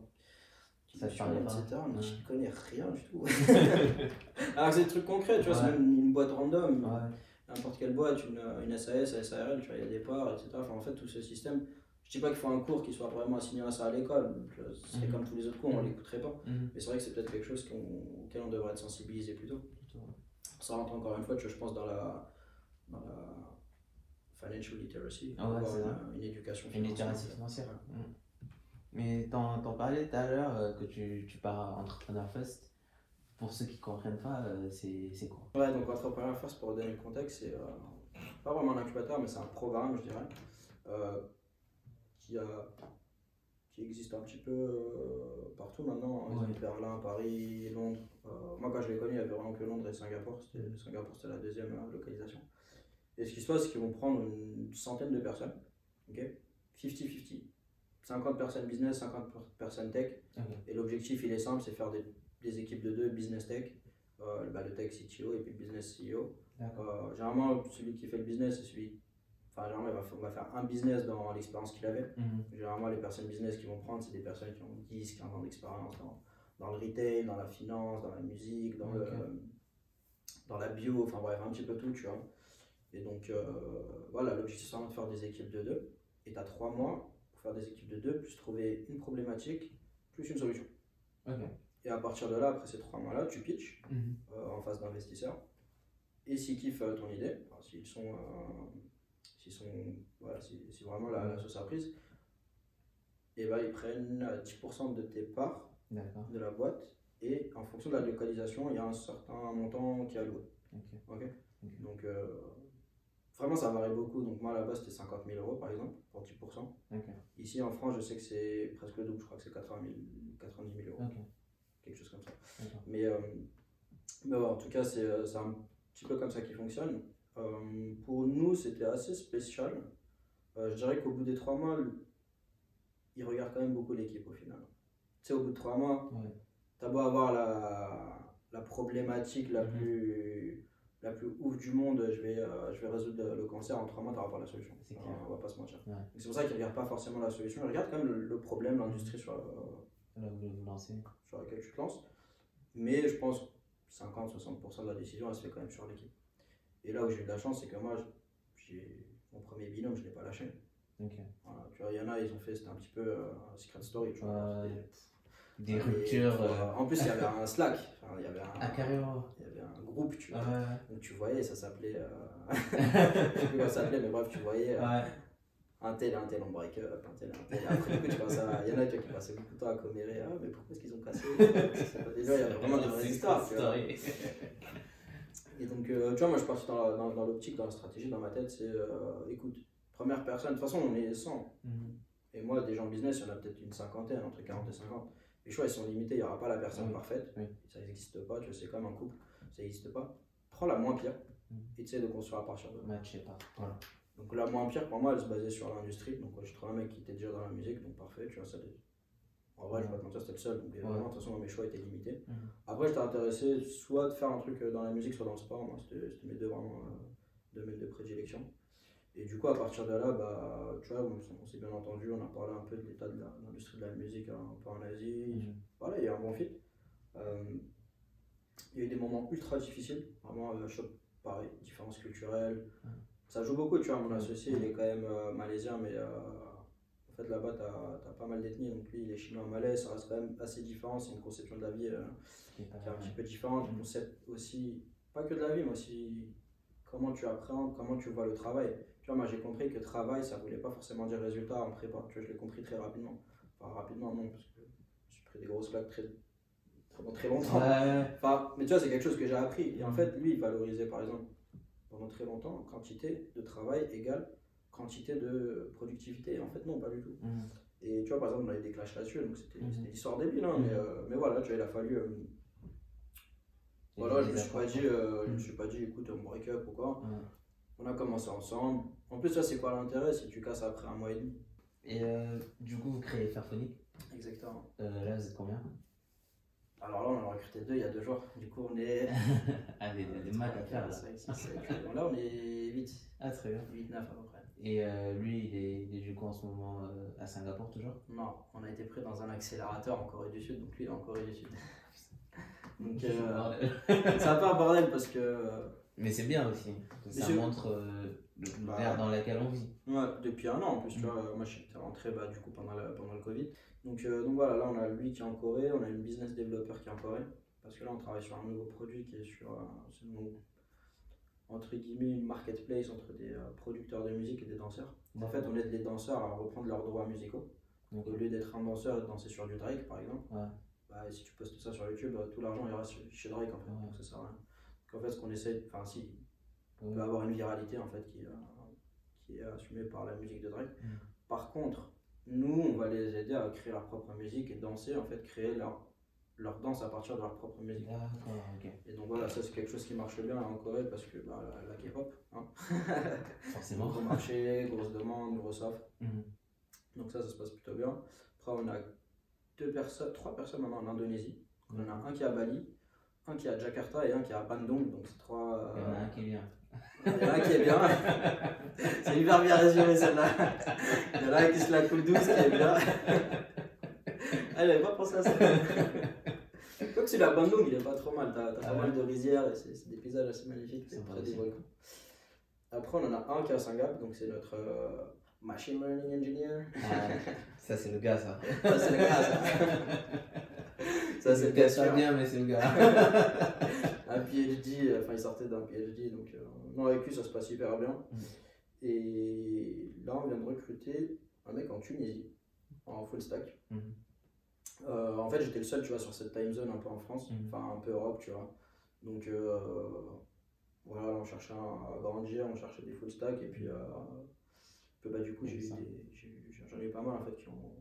Etc. Mais j'y connais rien du tout. Alors que c'est des trucs concrets, tu vois, c'est même une boîte random Ouais. n'importe quelle boîte, une, une SAS, une SARL, tu vois, il y a des parts, etc. Enfin, en fait, tout ce système, je dis pas qu'il faut un cours qui soit vraiment assigné à ça à l'école, vois, ce serait Mhm. comme tous les autres cours, on Mhm. l'écouterait pas. Mais c'est vrai que c'est peut-être quelque chose auquel on devrait être sensibilisé plus tôt. Ça rentre encore une fois, tu vois, je pense, dans la, dans la financial literacy, Ah ouais, avoir une, une éducation Une financière. littératie financière. Mm. Mais t'en, t'en parlais tout à l'heure euh, que tu, tu pars entrepreneur first. Pour ceux qui comprennent pas, euh, c'est, c'est quoi? Ouais, donc Entrepreneur First, pour donner le contexte, c'est euh, pas vraiment un incubateur, mais c'est un programme, je dirais, euh, qui, a, qui existe un petit peu partout maintenant. Ouais. Ouais. Berlin, Paris, Londres. Moi, quand je l'ai connu, il y avait vraiment que Londres et Singapour. C'était, Singapour, c'était la deuxième localisation. Et ce qui se passe, c'est qu'ils vont prendre une centaine de personnes, ok? 50-50. 50 personnes business, 50 personnes tech. Ok. Et l'objectif, il est simple, c'est faire des, des équipes de deux, business tech, euh, bah, le tech CTO et puis business CEO. Euh, généralement, celui qui fait le business, c'est celui. Enfin, généralement, il va, fa- on va faire un business dans l'expérience qu'il avait. Mhm. Généralement, les personnes business qu'ils vont prendre, c'est des personnes qui ont 10, 15 ans d'expérience dans, dans le retail, dans la finance, dans la musique, dans, le, dans la bio, enfin bref, un petit peu tout, tu vois. Et donc, euh, voilà, l'objectif, c'est vraiment de faire des équipes de deux. Et tu as trois mois pour faire des équipes de deux, plus trouver une problématique, plus une solution. Et à partir de là, après ces trois mois-là, tu pitches Mhm. euh, en face d'investisseurs. Et s'ils kiffent euh, ton idée, s'ils sont, s'ils sont, voilà, si, vraiment la, la sauce a prise, et ben ils prennent euh, 10% de tes parts de la boîte et en fonction de la localisation, il y a un certain montant qui est alloué. Donc euh, vraiment ça varie beaucoup. Donc moi là-bas c'était 50 000 euros par exemple pour 10%. Ok. Ici en France je sais que c'est presque le double, je crois que c'est 80 000, 90 000 euros quelque chose comme ça. Mais, euh, mais ouais, en tout cas, c'est euh, c'est un petit peu comme ça qui fonctionne. Euh, pour nous, c'était assez spécial. Euh, je dirais qu'au bout des trois mois, ils regardent quand même beaucoup l'équipe au final. Tu sais, au bout de trois mois, Ouais. t'as beau avoir la, la problématique la, Mhm. plus, la plus ouf du monde, je vais, euh, je vais résoudre le cancer en trois mois, t'auras pas la solution. C'est clair. on va pas se mentir. Ouais. C'est pour ça qu'ils regardent pas forcément la solution, ils regardent quand même le, le problème, l'industrie sur, euh, Là, vous sur laquelle tu te lances. Mais je pense 50-60% de la décision, elle se fait quand même sur l'équipe. Et là où j'ai eu de la chance, c'est que moi, j'ai mon premier binôme, je ne l'ai pas lâché. Ok. Voilà, tu vois, il y en a, ils ont fait, c'était un petit peu euh, un secret story. Tu vois, Ouais. Des et, ruptures. tu vois, euh, En plus, il y avait un Slack. Enfin, il y avait un, Ah, carrément. il y avait un groupe, tu vois. Ouais. Donc tu voyais, ça s'appelait. euh, je sais plus comment ça s'appelait, mais bref, tu voyais. euh, Ouais. un tel, un tel en break-up, un tel, un tel. Après, coup, tu passes à- il y en a vois, qui passaient beaucoup de temps à commérer. Ah, mais pourquoi est-ce qu'ils ont cassé Déjà, il y avait vraiment des vraies histoires. vois. Et donc, euh, tu vois, moi, je parti dans, dans, dans l'optique, dans la stratégie, dans ma tête, c'est euh, écoute, première personne, de toute façon, on est 100. Mhm. Et moi, des gens business, il y en a peut-être une cinquantaine, entre 40 et 50. Les choix, ils sont limités, il n'y aura pas la personne Oui. parfaite. Oui. Ça n'existe pas, tu vois, c'est comme un couple, ça n'existe pas. Prends la moins pire Mhm. et tu sais de construire à partir de là. Match, je sais pas. Voilà. Donc la moins pire pour moi, elle se basait sur l'industrie. Donc je trouve un mec qui était déjà dans la musique, donc parfait, tu vois, ça. En vrai, je vais pas te mentir, c'était le seul. Donc Ouais. vraiment, de toute façon, mes choix étaient limités. Mhm. Après, j'étais intéressé soit de faire un truc euh, dans la musique, soit dans le sport. Moi, c'était c'était mes deux vraiment euh, domaines de prédilection. Et du coup, à partir de là, bah, tu vois, on, s'est bien entendu, on a parlé un peu de l'état de l'industrie de la musique hein, un peu en Asie. Mhm. Voilà, il y a un bon fit. Euh, il y a eu des moments ultra difficiles, vraiment euh, choc, pareil, différences culturelles. Mhm. Ça joue beaucoup, tu vois, mon Mhm. associé, il est quand même euh, malaisien, mais euh, en fait là-bas, tu as, pas mal d'ethnies, donc lui, il est chinois malais, ça reste quand même assez différent, c'est une conception de la vie Qui est un petit peu différente, Mhm. concept aussi, pas que de la vie, mais aussi comment tu appréhendes, comment tu vois le travail. Tu vois, moi j'ai compris que travail, ça voulait pas forcément dire résultat en prépa. Tu vois, je l'ai compris très rapidement. Enfin, rapidement, non, parce que j'ai pris des grosses claques très, pendant très longtemps. Enfin, mais tu vois, c'est quelque chose que j'ai appris. Et en fait, lui, il valorisait par exemple pendant très longtemps quantité de travail égale quantité de productivité. Et en fait, non, pas du tout. Mhm. Et tu vois, par exemple, on avait des clashs là-dessus, donc c'était Mhm. c'était l'histoire débile, hein, Mhm. mais, euh, mais voilà, tu vois, il a fallu. euh, voilà, je me suis pas dit, euh, je me Mhm. suis pas dit, écoute, on break up ou quoi. On a commencé ensemble. En plus, ça, c'est quoi l'intérêt si tu casses après un mois et demi Et euh, du coup, vous créez Fairphonic. Exactement. Euh, là, vous êtes combien Alors là, on en a recruté deux il y a deux jours. Du coup, on est. Ah, des, des, des maths à faire là. Bon, on est 8. Ah, très bien. 8, 9 à peu près. Et euh, lui, il est, il est du coup en ce moment euh, à Singapour toujours? Non, on a été pris dans un accélérateur en Corée du Sud, donc lui, il est en Corée du Sud. donc, euh, c'est un peu un bordel parce que. euh, Mais c'est bien aussi. Ça montre le- Bah, dans laquelle on vit. Ouais, depuis un an en plus, tu Mm. vois. Moi, j'étais rentré bah, du coup pendant, la- pendant le Covid. Donc, euh, donc voilà, là, on a lui qui est en Corée, on a une business developer qui est en Corée. Parce que là, on travaille sur un nouveau produit qui est sur, euh, une- entre guillemets, une marketplace entre des euh, producteurs de musique et des danseurs. En fait, on aide les danseurs à reprendre leurs droits musicaux. Ok. Au lieu d'être un danseur et de danser sur du Drake, par exemple, Ouais. bah, si tu postes ça sur YouTube, euh, tout l'argent ira chez Drake en fait. Ouais. Donc ça sert à rien. Donc en fait, ce qu'on essaie, enfin si, on peut avoir une viralité en fait qui, euh, qui est assumée par la musique de Drake. Mm. Par contre, nous, on va les aider à créer leur propre musique et danser, en fait, créer leur, leur danse à partir de leur propre musique. Et donc voilà, ça c'est quelque chose qui marche bien en Corée parce que bah, la, la K-pop, hein. Forcément. gros marché, grosse demande, grosse offre. Mhm. Donc ça, ça se passe plutôt bien. Après, on a deux personnes, trois personnes maintenant en Indonésie. On en a un qui est à Bali, un qui est à Jakarta et un qui est à Bandung. Donc c'est trois. Il y en a euh, un qui est bien. Il y en a un qui est bien. c'est hyper bien résumé celle-là. Il y en a qui se la coule douce qui est bien. Ah, j'avais pas pensé à ça. Quoi que celui à Bandung, il est pas trop mal. T'as Ah pas mal de rizières et c'est c'est des paysages assez magnifiques. Sympa près des aussi. volcans. Après, on en a un qui est à Singapour, donc c'est notre euh, machine learning engineer. Ah, ça, c'est le gars, ça. Ça, c'est le gars, ça. Ça, c'est le gars, ça bien, mais c'est le gars. un PhD, euh, enfin il sortait d'un PhD, donc euh, non avec lui ça se passe hyper bien. Mm. Et là on vient de recruter un mec en Tunisie, en full stack. Mhm. Euh, en fait j'étais le seul tu vois sur cette time zone un peu en France, Mhm. enfin un peu Europe tu vois. Donc euh, voilà, on cherchait à à grandir, on cherchait des full stack et puis euh, bah, du coup j'ai eu Ça. des- j'ai eu- j'en ai eu pas mal en fait qui ont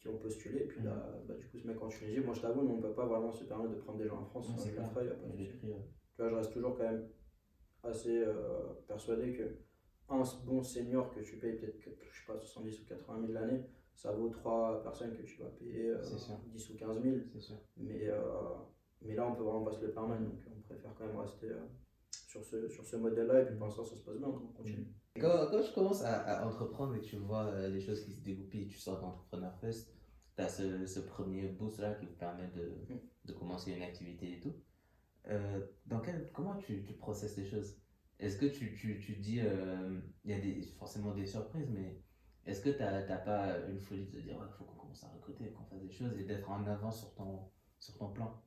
qui ont postulé et puis là bah, du coup ce mec en Tunisie, moi je t'avoue on peut pas vraiment se permettre de prendre des gens en France, c'est le clair. ferait, y a pas de tu vois, je reste toujours quand même assez euh, persuadé que un bon senior que tu payes peut-être, je sais pas, 70 ou 80 000 l'année, ça vaut trois personnes que tu vas payer euh, C'est sûr. 10 ou 15 000. C'est sûr. Mais, euh, mais là, on peut vraiment pas se le permettre, donc on préfère quand même rester euh, sur ce, sur ce modèle-là, et puis pour l'instant, ça se passe bien, donc on continue. Quand, quand je commence à, à entreprendre et que tu vois euh, les choses qui se dégoupillent, tu sors d'Entrepreneur Fest, tu as ce, ce premier boost là qui te permet de, Mm. de commencer une activité et tout. Euh, dans quel, comment tu, tu processes les choses? Est-ce que tu, tu, tu dis, euh, il y a des, forcément des surprises, mais est-ce que tu n'as pas une folie de te dire, il faut qu'on commence à recruter, qu'on fasse des choses et d'être en avant sur ton, sur ton plan?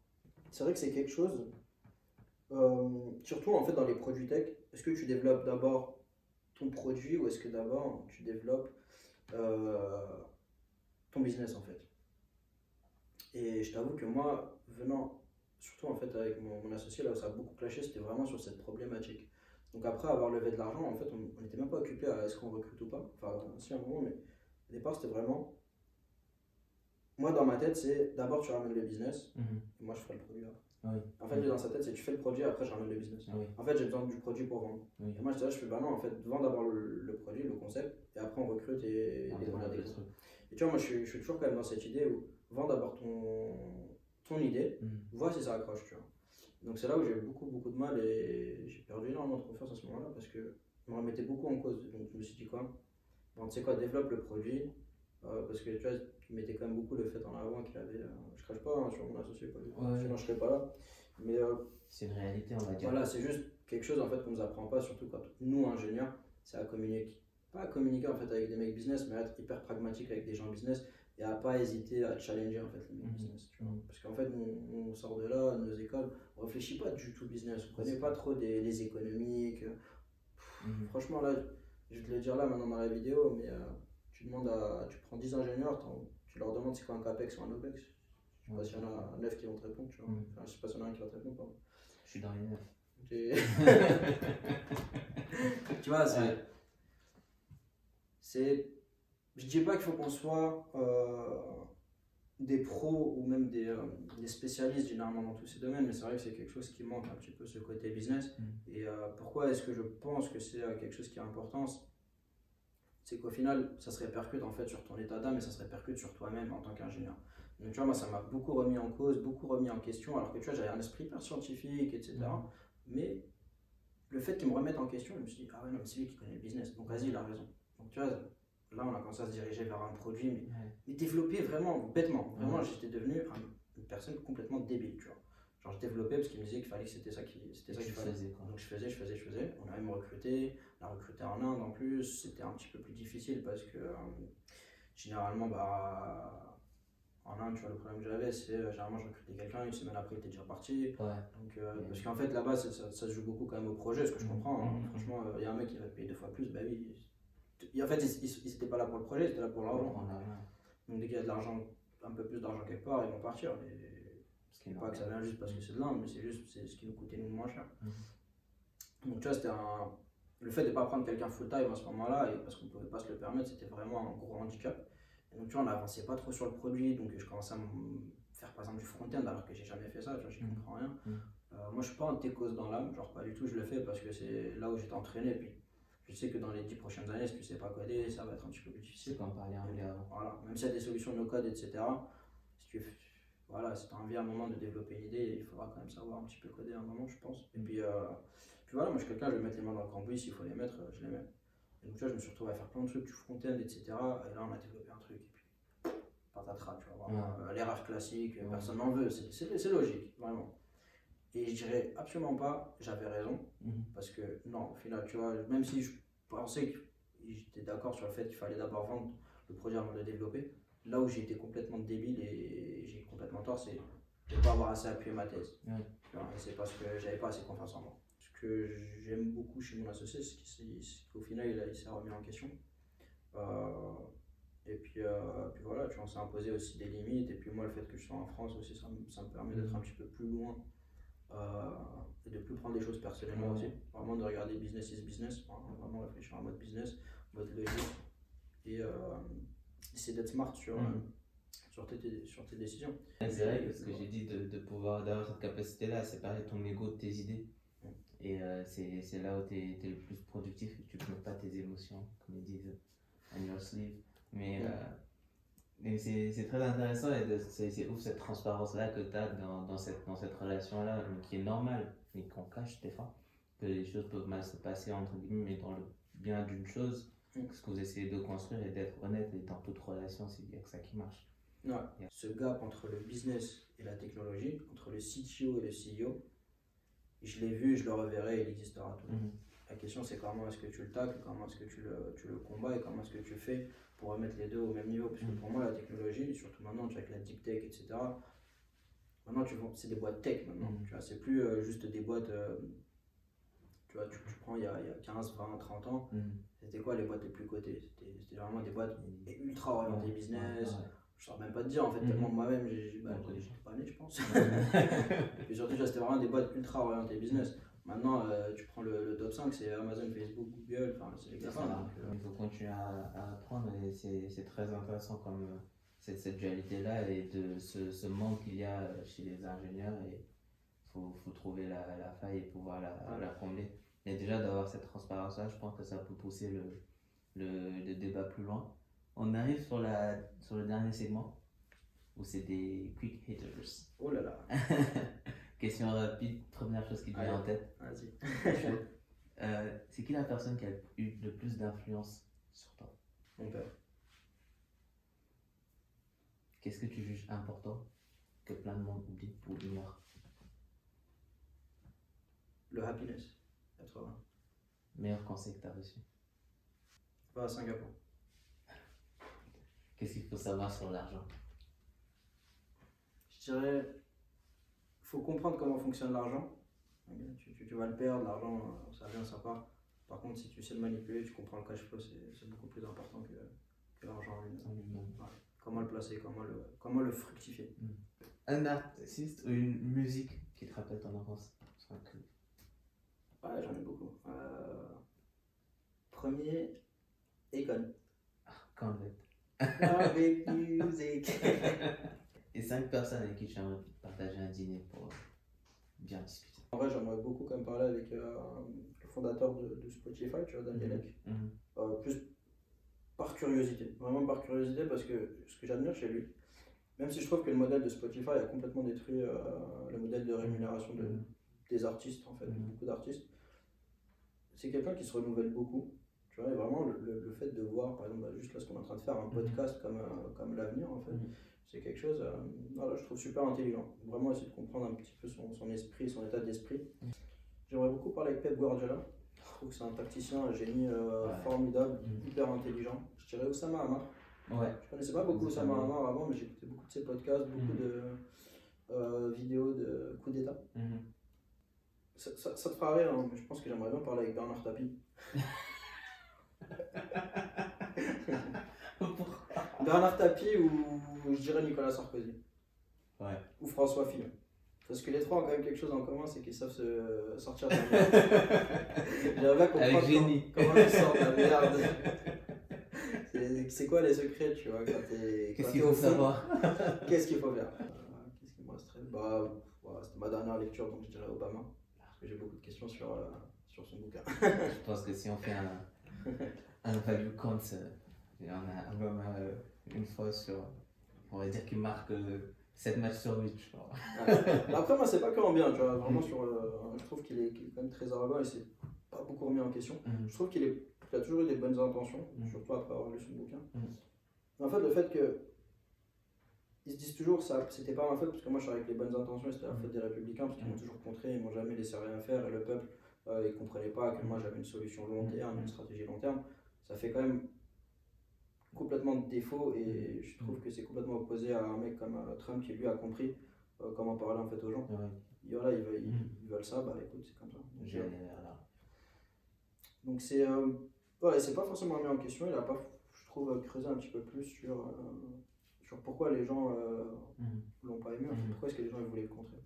C'est vrai que c'est quelque chose, euh, surtout en fait dans les produits tech, est-ce que tu développes d'abord ton produit ou est-ce que d'abord tu développes euh, ton business en fait Et je t'avoue que moi, venant, surtout en fait avec mon, mon associé, là où ça a beaucoup clashé, c'était vraiment sur cette problématique. Donc après avoir levé de l'argent, en fait, on n'était même pas occupé à est-ce qu'on recrute ou pas. Enfin, si à un moment, mais au départ, c'était vraiment. Moi, dans ma tête, c'est d'abord tu ramènes le business, et moi je ferai le produit après. Oui. En fait, lui, dans sa tête, c'est tu fais le produit, après je ramène le business. Oui. En fait, j'ai besoin du produit pour vendre. Oui. Et moi, je là, je fais, bah non, en fait, vends d'abord le, le produit, le concept, et après on recrute et, et On a des trucs. truc. Et tu vois, moi, je suis, je suis toujours quand même dans cette idée où vends d'abord ton, ton idée, Mhm. vois si ça accroche, tu vois. Donc c'est là où j'ai eu beaucoup, beaucoup de mal et j'ai perdu énormément de confiance à ce moment-là parce que je me remettais beaucoup en cause. Donc je me suis dit quoi? Bon, tu sais quoi, développe le produit. euh, parce que tu vois, il mettait quand même beaucoup le fait en avant qu'il avait. euh, je crache pas hein, sur mon associé, tout. Ouais. sinon je serais pas là. Mais euh, C'est une réalité, on va dire. voilà, c'est juste quelque chose en fait qu'on nous apprend pas, surtout quand nous ingénieurs, c'est à communiquer. Pas à communiquer en fait avec des mecs business, mais à être hyper pragmatique avec des gens business et à pas hésiter à challenger en fait les mecs Mhm. business. Tu vois. Mhm. Parce qu'en fait, on sort de là, nos écoles, on réfléchit pas du tout business, on connaît pas trop des, les économiques. Mhm. Franchement, là, je vais te le dire là maintenant dans la vidéo, mais euh, tu demandes à, tu prends 10 ingénieurs, tu leur demandes c'est quoi un CAPEX ou un OPEX. Je sais pas s'il y en a 9 qui vont te répondre, tu vois. Enfin, je sais pas s'il y en a un qui va te répondre, pardon. Je suis dans les. Tu- vois, c'est. Je dis pas qu'il faut qu'on soit euh, des pros ou même des, euh, des spécialistes généralement dans tous ces domaines, mais c'est vrai que c'est quelque chose qui manque un petit peu, ce côté business. Mm. Et euh, pourquoi est-ce que je pense que c'est quelque chose qui est important C'est qu'au final, ça se répercute en fait sur ton état d'âme et ça se répercute sur toi-même en tant qu'ingénieur. Donc tu vois, moi ça m'a beaucoup remis en cause, beaucoup remis en question, alors que tu vois, j'avais un esprit hyper scientifique, etc. Mhm. Mais le fait qu'il me remette en question, je me suis dit, ah ouais, non, mais c'est lui qui connaît le business, donc vas-y, il a raison. Donc tu vois, là on a commencé à se diriger vers un produit, mais, Ouais. mais développé vraiment bêtement. Vraiment, Ouais. j'étais devenu un- une personne complètement débile, tu vois. Genre je développais parce qu'il me disait qu'il fallait que c'était ça qui c'était ça faisais quoi Donc je faisais, je faisais, je faisais. On a même recruté, on a recruté en Inde en plus. C'était un petit peu plus difficile parce que euh, généralement, bah, en Inde, tu vois, le problème que j'avais, c'est euh, généralement je recrutais quelqu'un, une semaine après il était déjà parti. Ouais. Donc, euh. Parce qu'en fait là-bas, ça, ça- ça se joue beaucoup quand même au projet, ce que je Mhm. comprends. hein. Mhm. Franchement, il y a un mec qui va payer deux fois plus, bah oui. Et en fait, ils ils- ils étaient pas là pour le projet, ils étaient là pour l'argent. Donc dès qu'il y a de l'argent, un peu plus d'argent quelque part, ils vont partir. Mais Ce qui est pas que ça vient juste parce que c'est de l'Inde, mais c'est juste c'est ce qui nous coûtait nous moins cher. Donc tu vois, c'était un... Le fait de ne pas prendre quelqu'un full-time à ce moment-là, et parce qu'on ne pouvait pas se le permettre, c'était vraiment un gros handicap. Et donc tu vois, on n'avançait pas trop sur le produit, donc je commençais à me faire par exemple du front-end alors que j'ai jamais fait ça, tu j'y Mhm. comprends rien. Mhm. Euh, moi je suis pas un techos dans l'âme, genre pas du tout, je le fais parce que c'est là où j'étais entraîné, puis je sais que dans les 10 prochaines années, si tu sais pas coder, ça va être un petit peu plus difficile. C'est comme parler anglais avant. Voilà, même s'il y a des solutions no-code, etc. Si tu voilà, si as envie à un moment de développer une idée, il faudra quand même savoir un petit peu coder à un moment, je pense. Et puis, euh, puis voilà, moi je suis quelqu'un, je vais mettre les mains dans le cambouis, s'il faut les mettre, euh, je les mets. Et donc tu vois, je me suis retrouvé à faire plein de trucs, du front-end, etc. Et là, on a développé un truc, et puis patatras, tu vois, vraiment, euh, l'erreur classique, Ouais. personne n'en veut, c'est- logique, vraiment. Et je dirais absolument pas, j'avais raison, Mhm. parce que non, au final, tu vois, même si je pensais que j'étais d'accord sur le fait qu'il fallait d'abord vendre le produit avant de le développer, là où j'ai été complètement débile et j'ai complètement tort, c'est de ne pas avoir assez appuyé ma thèse. Ouais. C'est parce que j'avais pas assez confiance en moi. Que j'aime beaucoup chez mon associé, c'est c'est qu'au final, il, s'est remis en question. Euh, et puis, euh, puis voilà, tu vois, on s'est imposé aussi des limites. Et puis moi, le fait que je sois en France aussi, ça, me- ça me permet d'être Mhm. un petit peu plus loin euh, et de plus prendre des choses personnellement aussi. Vraiment de regarder business is business, vraiment réfléchir en mode business, mode logique. Et essayer d'être smart sur, euh, sur, tes, sur tes décisions. C'est vrai que ce que j'ai dit de, de pouvoir d'avoir cette capacité-là à séparer ton ego de tes idées. Et euh, c'est là où tu es, le plus productif et tu ne mets pas tes émotions, comme ils disent, on your sleeve. Mais, euh, c'est très intéressant et c'est ouf cette transparence-là que tu as dans, dans cette, dans cette relation-là, qui est normale, mais qu'on cache des fois. Que les choses peuvent mal se passer, entre guillemets, mais dans le bien d'une chose, Mm. ce que vous essayez de construire et d'être honnête et dans toute relation, c'est bien que ça qui marche. Ouais. Yeah. Ce gap entre le business et la technologie, entre le CTO et le CEO, je l'ai vu, je le reverrai, il existera toujours. Mhm. La question c'est comment est-ce que tu le tacles, comment est-ce que tu le, tu le combats et comment est-ce que tu fais pour remettre les deux au même niveau. Parce que Mm. pour moi la technologie, surtout maintenant avec la deep tech, etc. Maintenant tu vois, c'est des boîtes tech maintenant. Tu vois, c'est plus euh, juste des boîtes. euh, tu vois, tu, tu prends il y, a, il y a 15, 20, 30 ans, Mhm. c'était quoi les boîtes les plus cotées? C'était vraiment des boîtes ultra orientées business. ouais, ouais. Je saurais même pas te dire en fait, Mhm. tellement moi-même j'ai- bah, pas né je pense. Et surtout, c'était vraiment des boîtes ultra orientées business. Maintenant, euh, tu prends le, le top 5, c'est Amazon, Facebook, Google, enfin, c'est les gars. ça, donc, euh, il faut continuer à, à apprendre et c'est c'est très intéressant comme euh, cette, cette dualité-là et de ce, ce manque qu'il y a chez les ingénieurs et il faut, faut trouver la, la faille et pouvoir la, Ouais. la combler. Et déjà d'avoir cette transparence-là, je pense que ça peut pousser le, le, le débat plus loin. On arrive sur, la, sur le dernier segment où c'est des quick hitters. Oh là là, Question rapide, première chose qui te vient en tête. vas-y. Euh, c'est qui la personne qui a eu le plus d'influence sur toi? Mon père. Qu'est-ce que tu juges important que plein de monde oublie ou ignore Le happiness, 80. Meilleur conseil que tu as reçu? Va à Singapour. Qu'est-ce qu'il faut savoir sur l'argent? Je dirais, faut comprendre comment fonctionne l'argent. Tu, tu- tu vas le perdre, l'argent, euh, ça vient, ça part. Par contre, si tu sais le manipuler, tu comprends le cash flow, c'est beaucoup plus important que, que l'argent en lui-même. Comment le placer, comment le, comment le fructifier. Un artiste ou une musique qui te rappelle ton enfance? Ouais, j'en ai beaucoup. Euh, premier, Econ. Quand même. Avec music. Et cinq personnes avec qui tu aimerais partager un dîner pour bien discuter. En vrai, j'aimerais beaucoup quand même parler avec euh, le fondateur de, de Spotify, tu vois, Daniel Ek. Mhm. Euh, plus par curiosité, vraiment par curiosité, parce que ce que j'admire chez lui, même si je trouve que le modèle de Spotify a complètement détruit euh, le modèle de rémunération de, Mhm. des artistes, en fait, de Mhm. beaucoup d'artistes, c'est quelqu'un qui se renouvelle beaucoup. Tu vois, et vraiment, le, le- le fait de voir, par exemple, bah, juste là ce qu'on est en train de faire, un Mhm. podcast comme, euh, comme l'avenir, en fait, Mhm. c'est quelque chose, euh, voilà, je trouve super intelligent. Vraiment essayer de comprendre un petit peu son, son esprit, son état d'esprit. Mhm. J'aimerais beaucoup parler avec Pep Guardiola. Je trouve que c'est un tacticien, un génie euh, Ouais. formidable, hyper intelligent. Je dirais Oussama Hamar. Ouais. Je connaissais pas beaucoup Oussama. Hamar avant, mais j'écoutais beaucoup de ses podcasts, beaucoup de euh, vidéos de coups d'état. Ça, ça- ça te fera rire, hein, mais je pense que j'aimerais bien parler avec Bernard Tapie. Bernard Tapie ou je dirais Nicolas Sarkozy. Ouais. Ou François Fillon. Parce que les trois ont quand même quelque chose en commun, c'est qu'ils savent se sortir de la merde. J'aimerais bien comprendre Avec génie. comment, ils sortent de la merde. C'est- quoi les secrets, tu vois, quand t'es Qu'est-ce qu'il faut savoir? Qu'est-ce qu'il faut faire? Euh, Qu'est-ce qui me resterait? Bah, voilà, c'était ma dernière lecture, donc je dirais Obama. Parce que j'ai beaucoup de questions sur, euh, sur son bouquin. Je pense que si on fait un, un value count, euh, y en a homme euh, une fois sur. On va dire qu'il marque euh, 7 matchs sur 8. je crois. Ouais. Après, moi, c'est pas que en bien, tu vois. Vraiment, sur, euh, je trouve qu'il est, quand même très arrogant et c'est pas beaucoup remis en question. Mhm. Je trouve qu'il a toujours eu des bonnes intentions, Mhm. surtout après avoir lu son bouquin. Mais en fait, le fait que. Ils se disent toujours, ça, c'était pas ma faute, parce que moi je suis avec les bonnes intentions c'était la faute des républicains, parce qu'ils m'ont toujours contré, ils m'ont jamais laissé rien faire, et le peuple, euh, il comprenait pas que moi j'avais une solution long terme, une stratégie long terme. Ça fait quand même complètement défaut, et je trouve que c'est complètement opposé à un mec comme euh, Trump qui lui a compris euh, comment parler en fait aux gens. Ouais. Et voilà, ils veulent, ils- veulent ça, bah écoute, c'est comme ça. Donc, J'ai- euh, donc c'est euh, voilà, c'est pas forcément remis en question, il a pas, je trouve, creusé un petit peu plus sur, euh, sur pourquoi les gens euh, Mhm. l'ont pas aimé, en fait, pourquoi est-ce que les gens ils voulaient le contrer.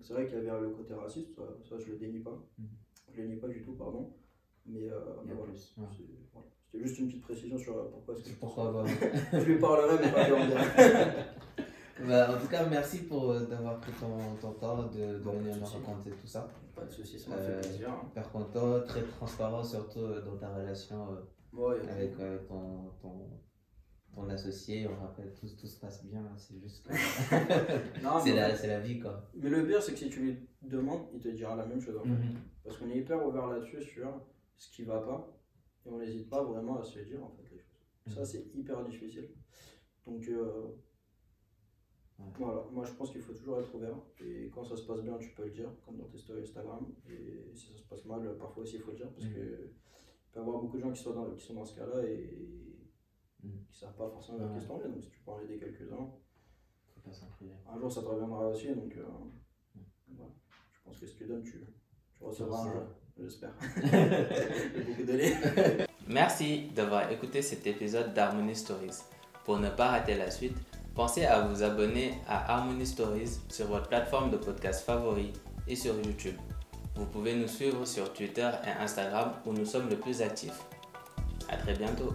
C'est vrai qu'il y avait le côté raciste, ça, ça, je le dénie pas, Mhm. je le nie pas du tout, pardon, mais, mais a voilà, plus. ouais. c'est- voilà. C'était juste une petite précision sur euh, pourquoi est-ce que Pourquoi pas je lui parlerai mais pas lui. Bah, En tout cas, merci pour euh, d'avoir pris ton, ton temps de, de Bon, venir pas de nous raconter tout ça. Pas de soucis, ça m'a Euh, fait plaisir. Super content, très transparent, surtout euh, dans ta relation euh, Ouais, avec euh, ton, ton, ton associé. On rappelle, tout, tout se passe bien, hein, c'est juste c'est mais, la, c'est la vie quoi. mais le pire c'est que si tu lui demandes, il te dira la même chose en fait. Mhm. Parce qu'on est hyper ouvert là-dessus sur ce qui va pas et on n'hésite pas vraiment à se dire en fait les choses. Ça Mhm. c'est hyper difficile. Donc euh, Ouais. voilà, moi je pense qu'il faut toujours être ouvert et quand ça se passe bien tu peux le dire comme dans tes stories Instagram et si ça se passe mal parfois aussi il faut le dire parce Mhm. que il peut y avoir beaucoup de gens qui sont dans, qui sont dans ce cas-là et Mhm. qui savent pas forcément vers Ouais. tourner donc si tu peux en aider quelques-uns un jour ça te reviendra aussi donc euh, voilà. je pense que ce que tu donnes tu, tu recevras un jour j'espère Merci d'avoir écouté cet épisode d'Harmony Stories. Pour ne pas rater la suite, pensez à vous abonner à Harmony Stories sur votre plateforme de podcast favori et sur YouTube. Vous pouvez nous suivre sur Twitter et Instagram où nous sommes le plus actifs. À très bientôt.